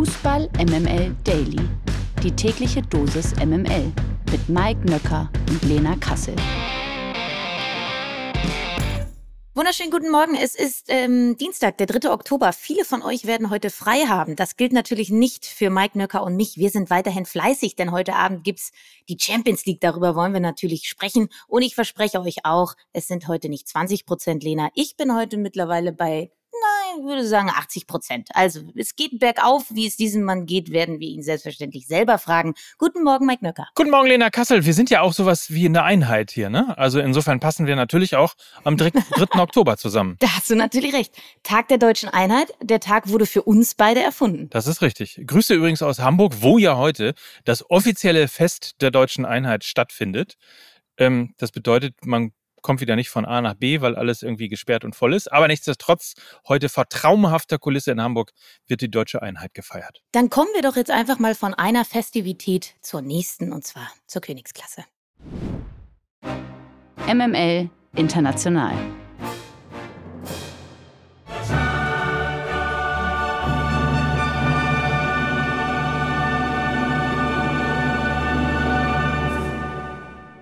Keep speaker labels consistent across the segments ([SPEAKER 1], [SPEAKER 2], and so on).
[SPEAKER 1] Fußball MML Daily. Die tägliche Dosis MML mit Mike Nöcker und Lena Kassel.
[SPEAKER 2] Wunderschönen guten Morgen. Es ist ähm, Dienstag, der 3. Oktober. Viele von euch werden heute frei haben. Das gilt natürlich nicht für Mike Nöcker und mich. Wir sind weiterhin fleißig, denn heute Abend gibt's die Champions League. Darüber wollen wir natürlich sprechen. Und ich verspreche euch auch, es sind heute nicht 20 Prozent, Lena. Ich bin heute mittlerweile bei ich würde sagen 80 Prozent. Also es geht bergauf. Wie es diesem Mann geht, werden wir ihn selbstverständlich selber fragen. Guten Morgen, Mike Nöcker.
[SPEAKER 3] Guten Morgen, Lena Kassel. Wir sind ja auch sowas wie eine Einheit hier, ne? Also insofern passen wir natürlich auch am 3. 3. Oktober zusammen.
[SPEAKER 2] Da hast du natürlich recht. Tag der deutschen Einheit. Der Tag wurde für uns beide erfunden.
[SPEAKER 3] Das ist richtig. Grüße übrigens aus Hamburg, wo ja heute das offizielle Fest der deutschen Einheit stattfindet. Ähm, das bedeutet, man kommt wieder nicht von A nach B, weil alles irgendwie gesperrt und voll ist. Aber nichtsdestotrotz, heute vor traumhafter Kulisse in Hamburg wird die deutsche Einheit gefeiert.
[SPEAKER 2] Dann kommen wir doch jetzt einfach mal von einer Festivität zur nächsten, und zwar zur Königsklasse.
[SPEAKER 1] MML International.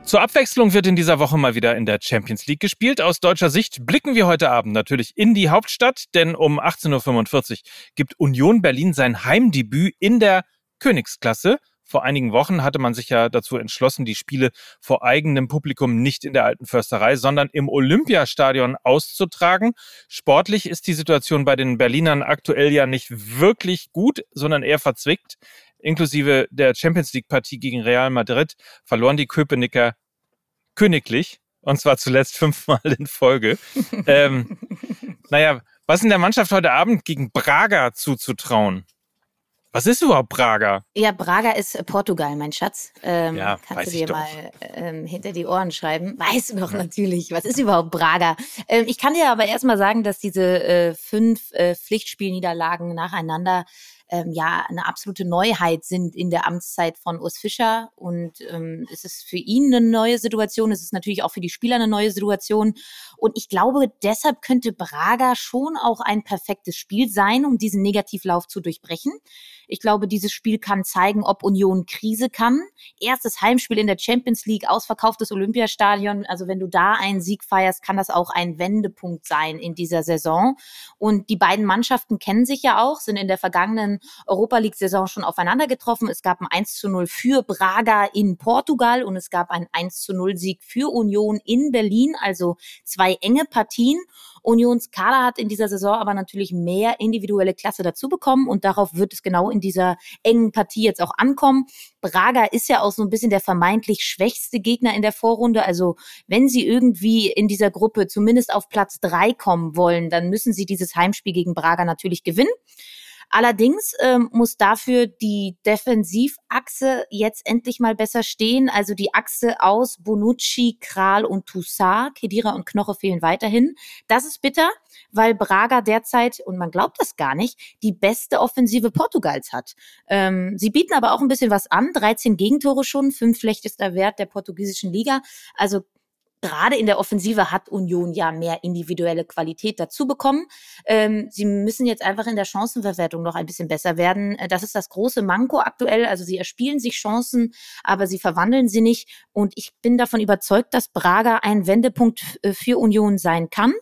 [SPEAKER 3] Zur Abwechslung wird in dieser Woche mal wieder in der Champions League gespielt. Aus deutscher Sicht blicken wir heute Abend natürlich in die Hauptstadt, denn um 18.45 Uhr gibt Union Berlin sein Heimdebüt in der Königsklasse. Vor einigen Wochen hatte man sich ja dazu entschlossen, die Spiele vor eigenem Publikum nicht in der alten Försterei, sondern im Olympiastadion auszutragen. Sportlich ist die Situation bei den Berlinern aktuell ja nicht wirklich gut, sondern eher verzwickt inklusive der Champions League Partie gegen Real Madrid, verloren die Köpenicker königlich. Und zwar zuletzt fünfmal in Folge. ähm, naja, was in der Mannschaft heute Abend gegen Braga zuzutrauen? Was ist überhaupt Braga?
[SPEAKER 2] Ja, Braga ist Portugal, mein Schatz. Ähm, ja, kannst du dir mal ähm, hinter die Ohren schreiben. Weißt du doch natürlich. Was ist überhaupt Braga? Ähm, ich kann dir aber erstmal sagen, dass diese äh, fünf äh, Pflichtspielniederlagen nacheinander ähm, ja eine absolute Neuheit sind in der Amtszeit von Urs Fischer. Und ähm, es ist für ihn eine neue Situation, es ist natürlich auch für die Spieler eine neue Situation. Und ich glaube, deshalb könnte Braga schon auch ein perfektes Spiel sein, um diesen Negativlauf zu durchbrechen. Ich glaube, dieses Spiel kann zeigen, ob Union Krise kann. Erstes Heimspiel in der Champions League, ausverkauftes Olympiastadion. Also wenn du da einen Sieg feierst, kann das auch ein Wendepunkt sein in dieser Saison. Und die beiden Mannschaften kennen sich ja auch, sind in der vergangenen Europa League-Saison schon aufeinander getroffen. Es gab ein 1 zu 0 für Braga in Portugal und es gab einen 1 zu 0 Sieg für Union in Berlin. Also zwei enge Partien. Unions Kader hat in dieser Saison aber natürlich mehr individuelle Klasse dazu bekommen und darauf wird es genau in dieser engen Partie jetzt auch ankommen. Braga ist ja auch so ein bisschen der vermeintlich schwächste Gegner in der Vorrunde. Also wenn sie irgendwie in dieser Gruppe zumindest auf Platz drei kommen wollen, dann müssen sie dieses Heimspiel gegen Braga natürlich gewinnen. Allerdings ähm, muss dafür die Defensivachse jetzt endlich mal besser stehen. Also die Achse aus Bonucci, Kral und Toussaint. Kedira und Knoche fehlen weiterhin. Das ist bitter, weil Braga derzeit, und man glaubt das gar nicht, die beste Offensive Portugals hat. Ähm, sie bieten aber auch ein bisschen was an. 13 Gegentore schon, fünf schlechtester Wert der portugiesischen Liga. Also gerade in der Offensive hat Union ja mehr individuelle Qualität dazu bekommen. Ähm, sie müssen jetzt einfach in der Chancenverwertung noch ein bisschen besser werden. Äh, das ist das große Manko aktuell. Also sie erspielen sich Chancen, aber sie verwandeln sie nicht. Und ich bin davon überzeugt, dass Braga ein Wendepunkt äh, für Union sein kann.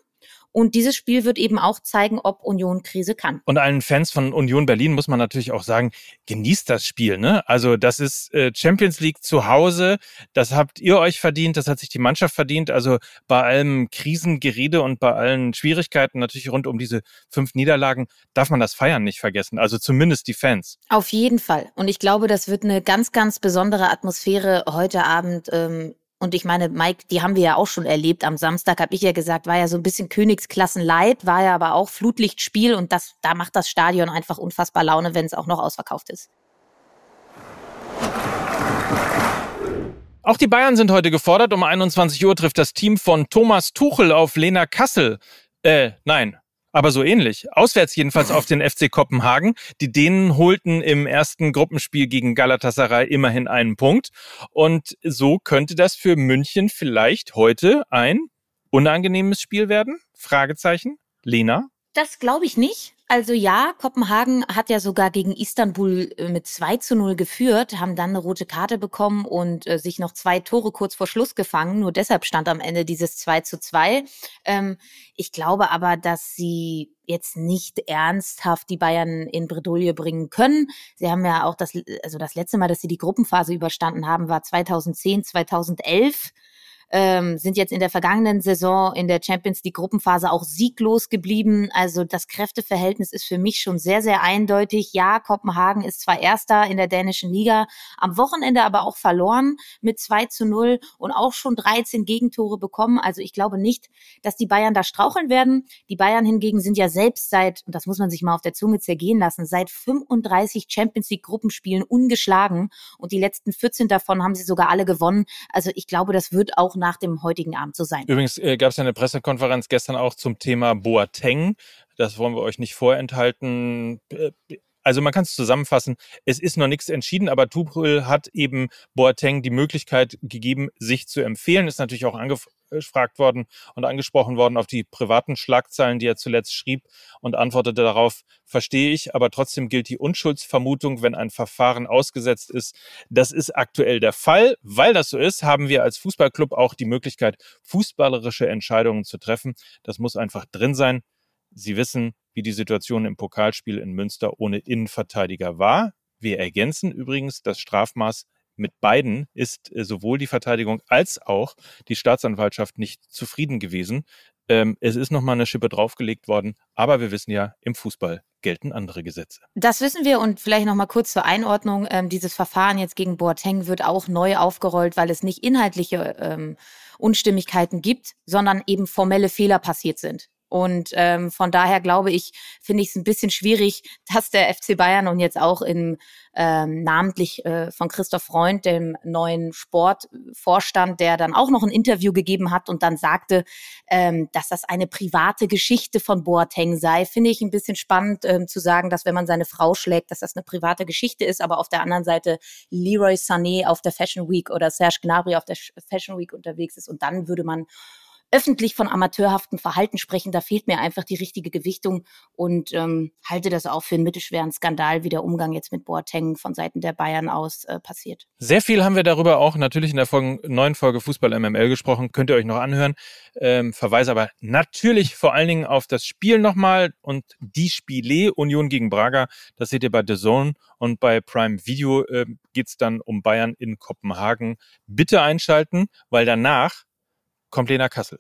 [SPEAKER 2] Und dieses Spiel wird eben auch zeigen, ob Union Krise kann.
[SPEAKER 3] Und allen Fans von Union Berlin muss man natürlich auch sagen, genießt das Spiel. Ne? Also das ist äh, Champions League zu Hause. Das habt ihr euch verdient, das hat sich die Mannschaft verdient. Also bei allem Krisengerede und bei allen Schwierigkeiten natürlich rund um diese fünf Niederlagen darf man das Feiern nicht vergessen. Also zumindest die Fans.
[SPEAKER 2] Auf jeden Fall. Und ich glaube, das wird eine ganz, ganz besondere Atmosphäre heute Abend. Ähm, und ich meine, Mike, die haben wir ja auch schon erlebt. Am Samstag habe ich ja gesagt, war ja so ein bisschen Königsklassen-Light, war ja aber auch Flutlichtspiel und das, da macht das Stadion einfach unfassbar Laune, wenn es auch noch ausverkauft ist.
[SPEAKER 3] Auch die Bayern sind heute gefordert. Um 21 Uhr trifft das Team von Thomas Tuchel auf Lena Kassel. Äh, nein, aber so ähnlich. Auswärts jedenfalls auf den FC Kopenhagen. Die Dänen holten im ersten Gruppenspiel gegen Galatasaray immerhin einen Punkt. Und so könnte das für München vielleicht heute ein unangenehmes Spiel werden? Fragezeichen. Lena?
[SPEAKER 2] Das glaube ich nicht. Also ja, Kopenhagen hat ja sogar gegen Istanbul äh, mit 2 zu 0 geführt, haben dann eine rote Karte bekommen und äh, sich noch zwei Tore kurz vor Schluss gefangen. Nur deshalb stand am Ende dieses 2 zu 2. Ähm, ich glaube aber, dass sie jetzt nicht ernsthaft die Bayern in Bredouille bringen können. Sie haben ja auch das, also das letzte Mal, dass sie die Gruppenphase überstanden haben, war 2010, 2011 ähm, sind jetzt in der vergangenen Saison in der Champions League Gruppenphase auch sieglos geblieben. Also das Kräfteverhältnis ist für mich schon sehr, sehr eindeutig. Ja, Kopenhagen ist zwar Erster in der dänischen Liga, am Wochenende aber auch verloren mit 2 zu 0 und auch schon 13 Gegentore bekommen. Also ich glaube nicht, dass die Bayern da straucheln werden. Die Bayern hingegen sind ja selbst seit, und das muss man sich mal auf der Zunge zergehen lassen, seit 35 Champions League Gruppenspielen ungeschlagen und die letzten 14 davon haben sie sogar alle gewonnen. Also ich glaube, das wird auch nach dem heutigen Abend so sein.
[SPEAKER 3] Übrigens äh, gab es eine Pressekonferenz gestern auch zum Thema Boateng. Das wollen wir euch nicht vorenthalten. Äh, also man kann es zusammenfassen, es ist noch nichts entschieden, aber Tuchel hat eben Boateng die Möglichkeit gegeben, sich zu empfehlen. Ist natürlich auch angefragt worden und angesprochen worden auf die privaten Schlagzeilen, die er zuletzt schrieb und antwortete darauf, verstehe ich, aber trotzdem gilt die Unschuldsvermutung, wenn ein Verfahren ausgesetzt ist. Das ist aktuell der Fall. Weil das so ist, haben wir als Fußballclub auch die Möglichkeit, fußballerische Entscheidungen zu treffen. Das muss einfach drin sein. Sie wissen, wie die Situation im Pokalspiel in Münster ohne Innenverteidiger war. Wir ergänzen übrigens das Strafmaß mit beiden ist äh, sowohl die Verteidigung als auch die Staatsanwaltschaft nicht zufrieden gewesen. Ähm, es ist nochmal eine Schippe draufgelegt worden, aber wir wissen ja, im Fußball gelten andere Gesetze.
[SPEAKER 2] Das wissen wir und vielleicht nochmal kurz zur Einordnung. Ähm, dieses Verfahren jetzt gegen Boateng wird auch neu aufgerollt, weil es nicht inhaltliche ähm, Unstimmigkeiten gibt, sondern eben formelle Fehler passiert sind. Und ähm, von daher glaube ich, finde ich es ein bisschen schwierig, dass der FC Bayern und jetzt auch in ähm, namentlich äh, von Christoph Freund, dem neuen Sportvorstand, der dann auch noch ein Interview gegeben hat und dann sagte, ähm, dass das eine private Geschichte von Boateng sei, finde ich ein bisschen spannend ähm, zu sagen, dass wenn man seine Frau schlägt, dass das eine private Geschichte ist, aber auf der anderen Seite Leroy Sané auf der Fashion Week oder Serge Gnabry auf der Fashion Week unterwegs ist und dann würde man öffentlich von amateurhaftem Verhalten sprechen. Da fehlt mir einfach die richtige Gewichtung und ähm, halte das auch für einen mittelschweren Skandal, wie der Umgang jetzt mit Boateng von Seiten der Bayern aus äh, passiert.
[SPEAKER 3] Sehr viel haben wir darüber auch natürlich in der Folge, neuen Folge Fußball MML gesprochen. Könnt ihr euch noch anhören. Ähm, verweise aber natürlich vor allen Dingen auf das Spiel nochmal und die Spiele Union gegen Braga. Das seht ihr bei The Zone und bei Prime Video äh, geht es dann um Bayern in Kopenhagen. Bitte einschalten, weil danach kommt Lena Kassel.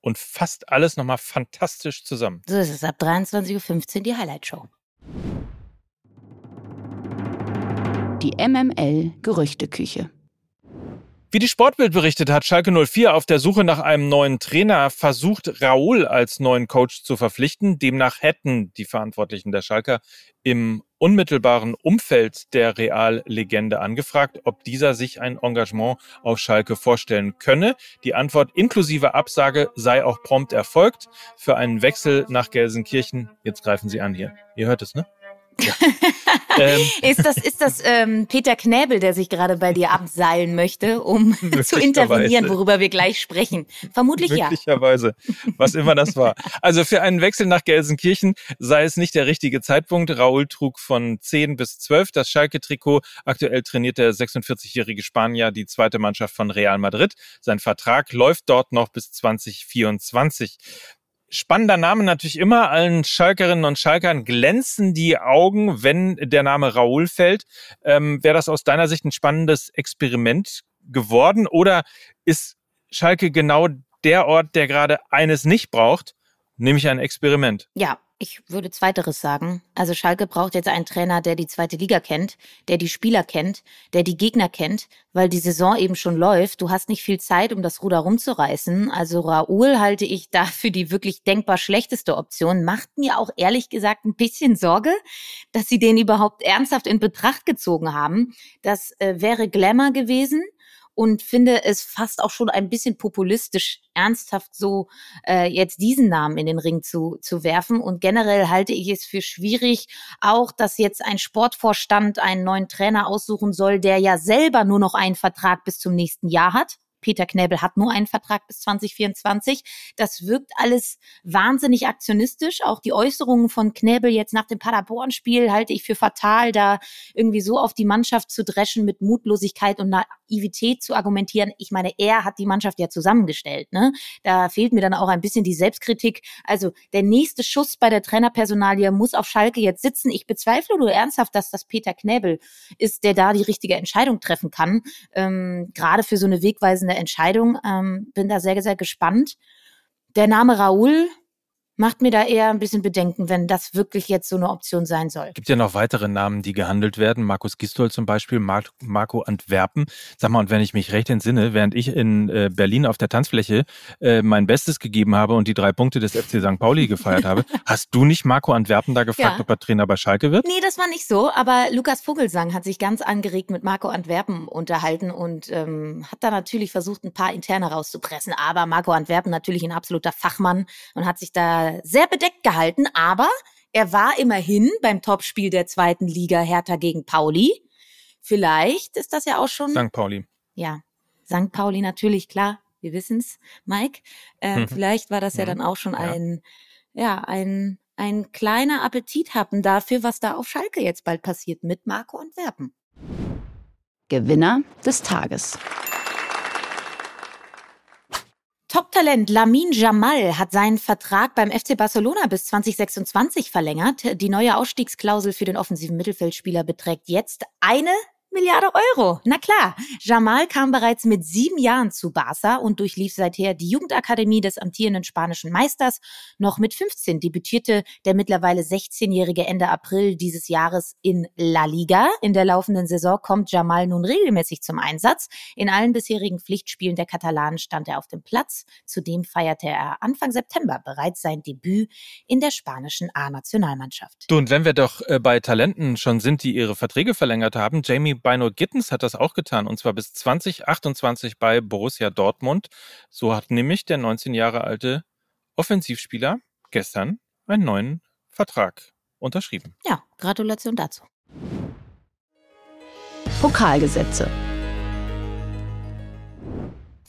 [SPEAKER 3] Und fasst alles nochmal fantastisch zusammen.
[SPEAKER 2] So ist es ab 23.15 Uhr die Highlight-Show.
[SPEAKER 1] Die MML Gerüchteküche.
[SPEAKER 3] Wie die Sportbild berichtet, hat Schalke 04 auf der Suche nach einem neuen Trainer versucht, Raoul als neuen Coach zu verpflichten. Demnach hätten die Verantwortlichen der Schalker im unmittelbaren Umfeld der Reallegende angefragt, ob dieser sich ein Engagement auf Schalke vorstellen könne. Die Antwort inklusive Absage sei auch prompt erfolgt. Für einen Wechsel nach Gelsenkirchen, jetzt greifen Sie an hier. Ihr hört es, ne?
[SPEAKER 2] Ja. ähm. Ist das, ist das ähm, Peter Knäbel, der sich gerade bei dir abseilen möchte, um zu intervenieren, worüber wir gleich sprechen? Vermutlich
[SPEAKER 3] ja. Möglicherweise, was immer das war. Also für einen Wechsel nach Gelsenkirchen sei es nicht der richtige Zeitpunkt. Raoul trug von 10 bis 12 das Schalke-Trikot. Aktuell trainiert der 46-jährige Spanier die zweite Mannschaft von Real Madrid. Sein Vertrag läuft dort noch bis 2024 spannender Name natürlich immer. Allen Schalkerinnen und Schalkern glänzen die Augen, wenn der Name Raoul fällt. Ähm, Wäre das aus deiner Sicht ein spannendes Experiment geworden oder ist Schalke genau der Ort, der gerade eines nicht braucht, nämlich ein Experiment?
[SPEAKER 2] Ja, ich würde zweiteres sagen. Also Schalke braucht jetzt einen Trainer, der die zweite Liga kennt, der die Spieler kennt, der die Gegner kennt, weil die Saison eben schon läuft. Du hast nicht viel Zeit, um das Ruder rumzureißen. Also Raoul halte ich da für die wirklich denkbar schlechteste Option. Macht mir auch ehrlich gesagt ein bisschen Sorge, dass sie den überhaupt ernsthaft in Betracht gezogen haben. Das äh, wäre Glamour gewesen und finde es fast auch schon ein bisschen populistisch, ernsthaft so äh, jetzt diesen Namen in den Ring zu, zu werfen. Und generell halte ich es für schwierig, auch dass jetzt ein Sportvorstand einen neuen Trainer aussuchen soll, der ja selber nur noch einen Vertrag bis zum nächsten Jahr hat Peter Knäbel hat nur einen Vertrag bis 2024. Das wirkt alles wahnsinnig aktionistisch. Auch die Äußerungen von Knäbel jetzt nach dem Paderborn-Spiel halte ich für fatal, da irgendwie so auf die Mannschaft zu dreschen, mit Mutlosigkeit und Naivität zu argumentieren. Ich meine, er hat die Mannschaft ja zusammengestellt. Ne? Da fehlt mir dann auch ein bisschen die Selbstkritik. Also der nächste Schuss bei der Trainerpersonalie muss auf Schalke jetzt sitzen. Ich bezweifle nur ernsthaft, dass das Peter Knäbel ist, der da die richtige Entscheidung treffen kann. Ähm, Gerade für so eine wegweisende Entscheidung. Ähm, bin da sehr, sehr gespannt. Der Name Raoul macht mir da eher ein bisschen Bedenken, wenn das wirklich jetzt so eine Option sein soll.
[SPEAKER 3] Gibt ja noch weitere Namen, die gehandelt werden. Markus Gistol zum Beispiel, Marco Antwerpen. Sag mal, und wenn ich mich recht entsinne, während ich in äh, Berlin auf der Tanzfläche äh, mein Bestes gegeben habe und die drei Punkte des FC St. Pauli gefeiert habe, hast du nicht Marco Antwerpen da gefragt, ja. ob er Trainer bei Schalke wird?
[SPEAKER 2] Nee, das war nicht so, aber Lukas Vogelsang hat sich ganz angeregt mit Marco Antwerpen unterhalten und ähm, hat da natürlich versucht, ein paar interne rauszupressen. Aber Marco Antwerpen natürlich ein absoluter Fachmann und hat sich da sehr bedeckt gehalten, aber er war immerhin beim Topspiel der zweiten Liga Hertha gegen Pauli. Vielleicht ist das ja auch schon.
[SPEAKER 3] St. Pauli.
[SPEAKER 2] Ja, St. Pauli natürlich, klar. Wir wissen's, Mike. Äh, mhm. Vielleicht war das ja mhm. dann auch schon ja. ein, ja, ein, ein kleiner Appetithappen dafür, was da auf Schalke jetzt bald passiert mit Marco Antwerpen.
[SPEAKER 1] Gewinner des Tages.
[SPEAKER 2] Top-Talent Lamin Jamal hat seinen Vertrag beim FC Barcelona bis 2026 verlängert. Die neue Ausstiegsklausel für den offensiven Mittelfeldspieler beträgt jetzt eine Milliarde Euro. Na klar, Jamal kam bereits mit sieben Jahren zu Barca und durchlief seither die Jugendakademie des amtierenden spanischen Meisters. Noch mit 15 debütierte der mittlerweile 16-jährige Ende April dieses Jahres in La Liga. In der laufenden Saison kommt Jamal nun regelmäßig zum Einsatz. In allen bisherigen Pflichtspielen der Katalanen stand er auf dem Platz. Zudem feierte er Anfang September bereits sein Debüt in der spanischen A-Nationalmannschaft.
[SPEAKER 3] Du, und wenn wir doch äh, bei Talenten schon sind, die ihre Verträge verlängert haben, Jamie Bino Gittens hat das auch getan und zwar bis 2028 bei Borussia Dortmund. So hat nämlich der 19 Jahre alte Offensivspieler gestern einen neuen Vertrag unterschrieben.
[SPEAKER 2] Ja, Gratulation dazu.
[SPEAKER 1] Pokalgesetze.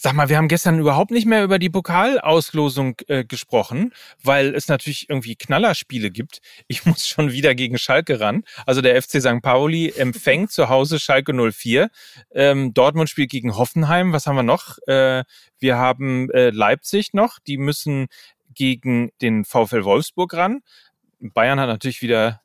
[SPEAKER 3] Sag mal, wir haben gestern überhaupt nicht mehr über die Pokalauslosung äh, gesprochen, weil es natürlich irgendwie Knallerspiele gibt. Ich muss schon wieder gegen Schalke ran. Also der FC St. Pauli empfängt zu Hause Schalke 04. Ähm, Dortmund spielt gegen Hoffenheim. Was haben wir noch? Äh, wir haben äh, Leipzig noch. Die müssen gegen den VfL Wolfsburg ran. Bayern hat natürlich wieder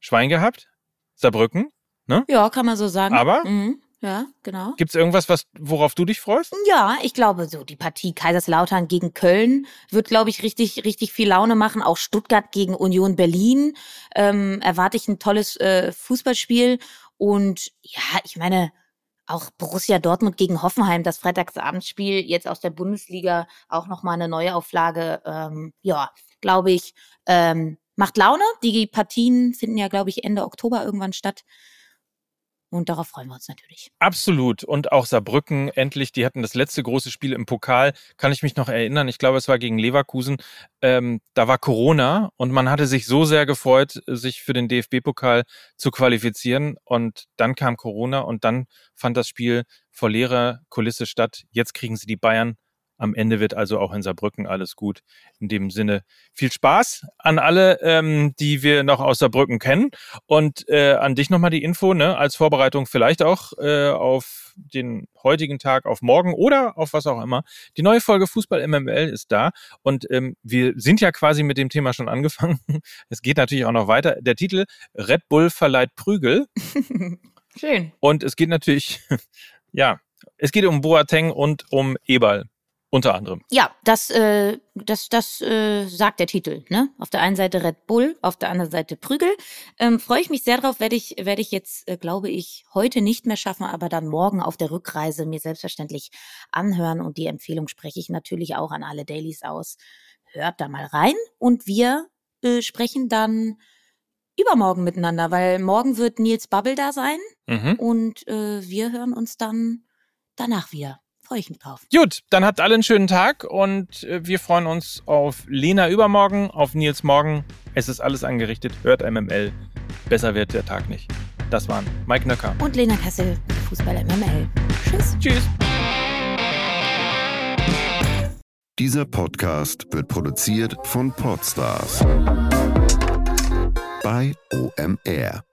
[SPEAKER 3] Schwein gehabt. Saarbrücken. Ne?
[SPEAKER 2] Ja, kann man so sagen.
[SPEAKER 3] Aber
[SPEAKER 2] mhm. Ja, genau.
[SPEAKER 3] Gibt es irgendwas, was, worauf du dich freust?
[SPEAKER 2] Ja, ich glaube, so die Partie Kaiserslautern gegen Köln wird, glaube ich, richtig, richtig viel Laune machen. Auch Stuttgart gegen Union Berlin ähm, erwarte ich ein tolles äh, Fußballspiel. Und ja, ich meine, auch Borussia Dortmund gegen Hoffenheim, das Freitagsabendsspiel jetzt aus der Bundesliga, auch nochmal eine Neuauflage. Ähm, ja, glaube ich, ähm, macht Laune. Die Partien finden ja, glaube ich, Ende Oktober irgendwann statt. Und darauf freuen wir uns natürlich.
[SPEAKER 3] Absolut. Und auch Saarbrücken endlich, die hatten das letzte große Spiel im Pokal, kann ich mich noch erinnern. Ich glaube, es war gegen Leverkusen. Ähm, da war Corona und man hatte sich so sehr gefreut, sich für den DFB-Pokal zu qualifizieren. Und dann kam Corona und dann fand das Spiel vor leerer Kulisse statt. Jetzt kriegen sie die Bayern am Ende wird also auch in Saarbrücken alles gut. In dem Sinne viel Spaß an alle, ähm, die wir noch aus Saarbrücken kennen. Und äh, an dich nochmal die Info, ne, als Vorbereitung vielleicht auch äh, auf den heutigen Tag, auf morgen oder auf was auch immer. Die neue Folge Fußball MML ist da. Und ähm, wir sind ja quasi mit dem Thema schon angefangen. es geht natürlich auch noch weiter. Der Titel Red Bull verleiht Prügel.
[SPEAKER 2] Schön.
[SPEAKER 3] Und es geht natürlich, ja, es geht um Boateng und um Eberl. Unter anderem.
[SPEAKER 2] Ja, das, äh, das, das äh, sagt der Titel. Ne? Auf der einen Seite Red Bull, auf der anderen Seite Prügel. Ähm, Freue ich mich sehr drauf, werde ich, werde ich jetzt, äh, glaube ich, heute nicht mehr schaffen, aber dann morgen auf der Rückreise mir selbstverständlich anhören. Und die Empfehlung spreche ich natürlich auch an alle Dailies aus. Hört da mal rein und wir äh, sprechen dann übermorgen miteinander, weil morgen wird Nils Bubble da sein mhm. und äh, wir hören uns dann danach wieder freue ich mich drauf.
[SPEAKER 3] Gut, dann habt alle einen schönen Tag und äh, wir freuen uns auf Lena übermorgen, auf Nils morgen. Es ist alles angerichtet. Hört MML. Besser wird der Tag nicht. Das waren Mike Nöcker
[SPEAKER 2] und Lena Kassel, Fußball MML. Tschüss.
[SPEAKER 3] Tschüss.
[SPEAKER 4] Dieser Podcast wird produziert von Podstars bei OMR.